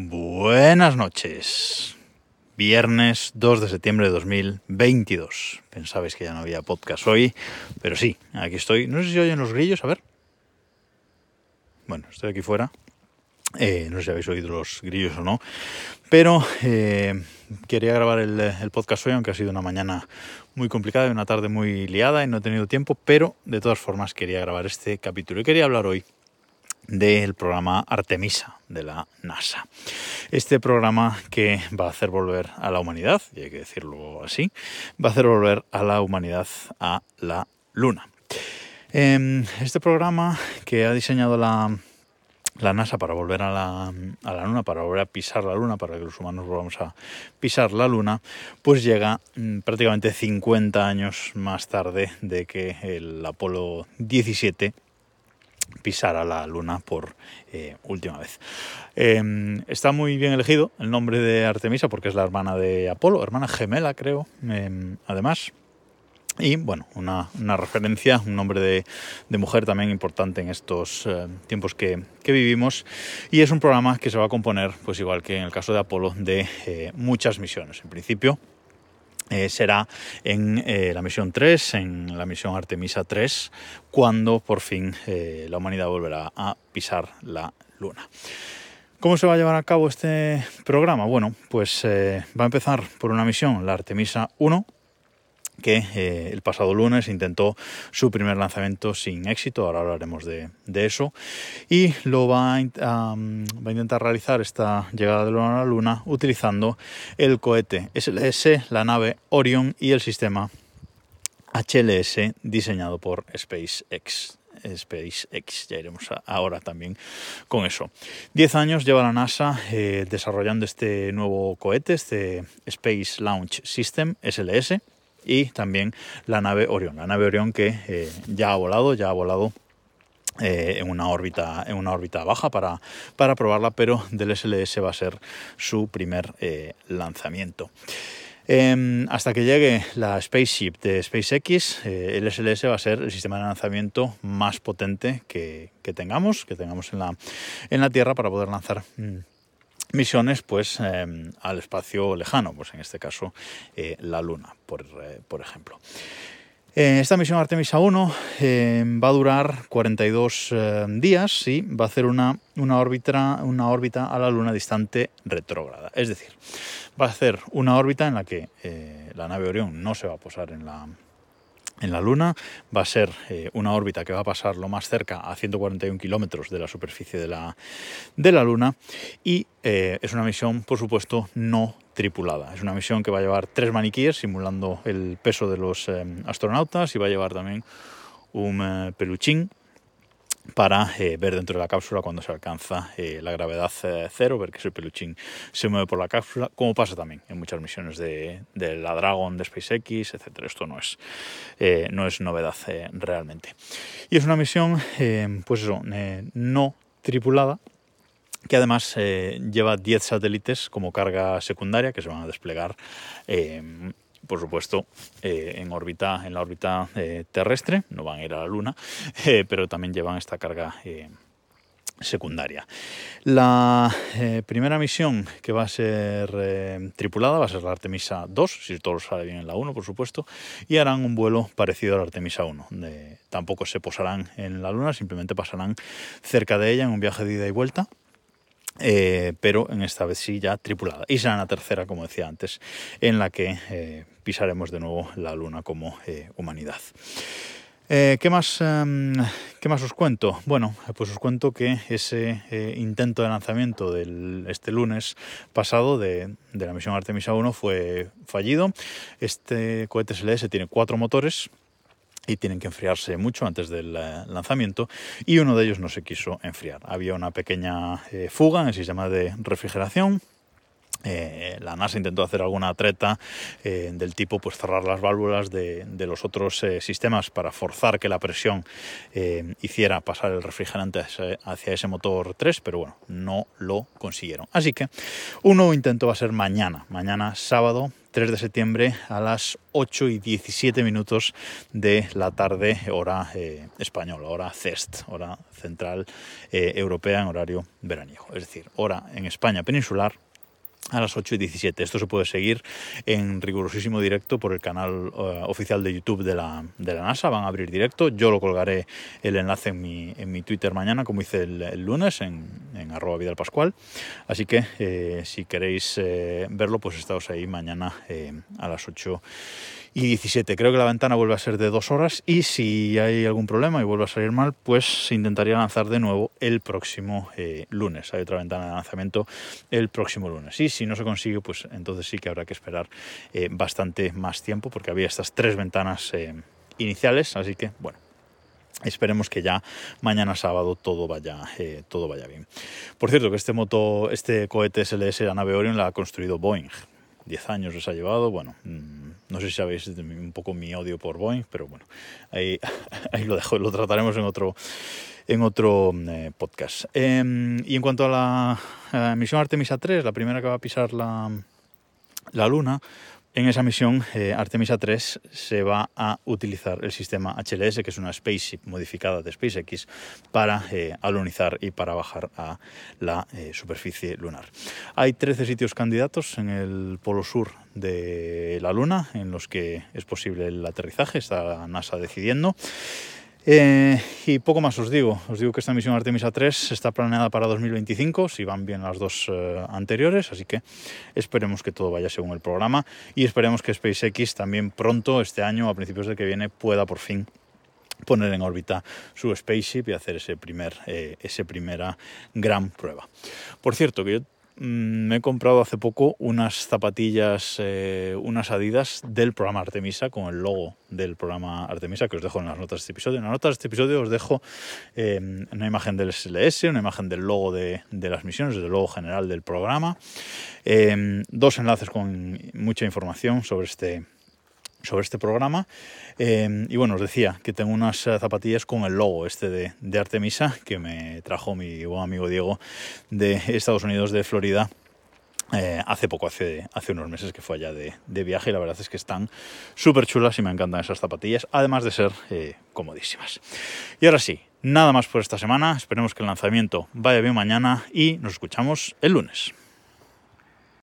Buenas noches. Viernes 2 de septiembre de 2022. Pensabais que ya no había podcast hoy, pero sí, aquí estoy. No sé si oyen los grillos, a ver. Bueno, estoy aquí fuera. Eh, no sé si habéis oído los grillos o no, pero eh, quería grabar el, el, podcast hoy, aunque ha sido una mañana muy complicada y una tarde muy liada y no he tenido tiempo, pero de todas formas quería grabar este capítulo y quería hablar hoy del programa Artemisa de la NASA. Este programa que va a hacer volver a la humanidad, y hay que decirlo así, va a hacer volver a la humanidad a la Luna. Este programa que ha diseñado la, la NASA para volver a la, a la, Luna, para volver a pisar la Luna, para que los humanos volvamos a pisar la Luna, pues llega mm, prácticamente 50 años más tarde de que el Apolo 17 pisara la luna por eh, última vez. Eh, está muy bien elegido el nombre de Artemisa porque es la hermana de Apolo, hermana gemela creo, eh, además. Y bueno, una, una, referencia, un nombre de, de, mujer también importante en estos eh, tiempos que, que, vivimos. Y es un programa que se va a componer, pues igual que en el caso de Apolo, de eh, muchas misiones. En principio, eh, será en eh, la misión 3, en la misión Artemisa 3, cuando por fin eh, la humanidad volverá a pisar la Luna. ¿Cómo se va a llevar a cabo este programa? Bueno, pues va a empezar por una misión, la Artemisa 1, que eh, el pasado lunes intentó su primer lanzamiento sin éxito, ahora hablaremos de, eso, y lo va a, intentar realizar esta llegada de a la Luna utilizando el cohete SLS, la nave Orion y el sistema HLS diseñado por SpaceX. SpaceX, ya iremos ahora también con eso. Diez años lleva la NASA eh, desarrollando este nuevo cohete, este Space Launch System SLS, y también la nave Orión. La nave Orión que eh, ya ha volado, ya ha volado eh, en, una órbita, en una órbita baja para, para probarla, pero del SLS va a ser su primer eh, lanzamiento. Eh, hasta que llegue la Spaceship de SpaceX, el SLS va a ser el sistema de lanzamiento más potente que, que tengamos, que tengamos en la, en la Tierra para poder lanzar mm, misiones pues eh, al espacio lejano, pues en este caso eh, la Luna, por, eh, por ejemplo. Esta misión Artemisa 1 va a durar 42 días y va a hacer una, una, órbita, una órbita a la Luna distante retrógrada. Es decir, va a hacer una órbita en la que la nave Orión no se va a posar en la, en la Luna. Va a ser eh, una órbita que va a pasar lo más cerca a 141 kilómetros de la superficie de la, de la Luna y eh, es una misión, por supuesto, no tripulada. Es una misión que va a llevar tres maniquíes simulando el peso de los eh, astronautas y va a llevar también un peluchín para eh, ver dentro de la cápsula cuando se alcanza eh, la gravedad eh, cero, ver que ese peluchín se mueve por la cápsula, como pasa también en muchas misiones de, la Dragon, de SpaceX, etc. Esto no es, no es novedad realmente. Y es una misión, pues eso, no tripulada, que además lleva 10 satélites como carga secundaria que se van a desplegar por supuesto, eh, en órbita, en la órbita eh, terrestre, no van a ir a la Luna, eh, pero también llevan esta carga secundaria. La primera misión que va a ser tripulada va a ser la Artemisa 2, si todo sale bien en la 1, por supuesto, y harán un vuelo parecido a la Artemisa 1. De, tampoco se posarán en la Luna, simplemente pasarán cerca de ella en un viaje de ida y vuelta eh, pero en esta vez sí ya tripulada. Y será la tercera, como decía antes, en la que eh, pisaremos de nuevo la Luna como eh, humanidad. ¿qué, más, um, ¿Qué más os cuento? Bueno, pues os cuento que ese intento de lanzamiento del este lunes pasado de, de la misión Artemisa 1 fue fallido. Este cohete SLS tiene cuatro motores, y tienen que enfriarse mucho antes del eh, lanzamiento y uno de ellos no se quiso enfriar. Había una pequeña eh, fuga en el sistema de refrigeración. Eh, la NASA intentó hacer alguna treta del tipo pues cerrar las válvulas de, de los otros sistemas para forzar que la presión hiciera pasar el refrigerante hacia, hacia ese motor 3, pero bueno, no lo consiguieron. Así que un nuevo intento va a ser mañana, mañana sábado 3 de septiembre a las 8 y 17 minutos de la tarde, hora eh, española, hora CEST, hora central eh, europea en horario veraniego. Es decir, hora en España peninsular a las 8 y 17. Esto se puede seguir en rigurosísimo directo por el canal eh, oficial de YouTube de la, de la, NASA. Van a abrir directo. Yo lo colgaré el enlace en mi, en mi Twitter mañana, como hice el, lunes, en, en, arroba Vidal Pascual. Así que eh, si queréis eh, verlo, pues estaos ahí mañana a las 8 y 17. Creo que la ventana vuelve a ser de dos horas y si hay algún problema y vuelve a salir mal, pues se intentaría lanzar de nuevo el próximo eh, lunes. Hay otra ventana de lanzamiento el próximo lunes. Y si no se consigue, pues entonces sí que habrá que esperar eh, bastante más tiempo porque había estas tres ventanas eh, iniciales. Así que, bueno, Esperemos que ya mañana sábado todo vaya, todo vaya bien. Por cierto, que este moto, este cohete SLS, la nave Orion, la ha construido Boeing. 10 años les ha llevado. Bueno, mmm, no sé si sabéis un poco mi odio por Boeing, pero bueno, ahí, ahí lo dejo, lo trataremos en otro, en otro eh, podcast. Eh, y en cuanto a la, a la misión Artemisa 3, la primera que va a pisar la, la Luna, en esa misión, eh, Artemisa 3 se va a utilizar el sistema HLS, que es una spaceship modificada de SpaceX, para eh, alunizar y para bajar a la eh, superficie lunar. Hay 13 sitios candidatos en el polo sur de la Luna en los que es posible el aterrizaje, está la NASA decidiendo. Eh, y poco más os digo. Os digo que esta misión Artemisa 3 está planeada para 2025, si van bien las dos eh, anteriores, así que esperemos que todo vaya según el programa y esperemos que SpaceX también pronto, este año, a principios del que viene, pueda por fin poner en órbita su spaceship y hacer ese primer, eh, ese primera gran prueba. Por cierto, que yo me he comprado hace poco unas zapatillas, eh, unas Adidas del programa Artemisa, con el logo del programa Artemisa, que os dejo en las notas de este episodio. En las notas de este episodio os dejo eh, una imagen del SLS, una imagen del logo de, de las misiones, del logo general del programa, eh, dos enlaces con mucha información sobre este sobre este programa. Eh, y bueno, os decía que tengo unas zapatillas con el logo este de, de, Artemisa que me trajo mi buen amigo Diego de Estados Unidos, de Florida. Eh, hace poco, hace, hace unos meses que fue allá de, de viaje y la verdad es que están súper chulas y me encantan esas zapatillas, además de ser eh, comodísimas. Y ahora sí, nada más por esta semana, esperemos que el lanzamiento vaya bien mañana y nos escuchamos el lunes.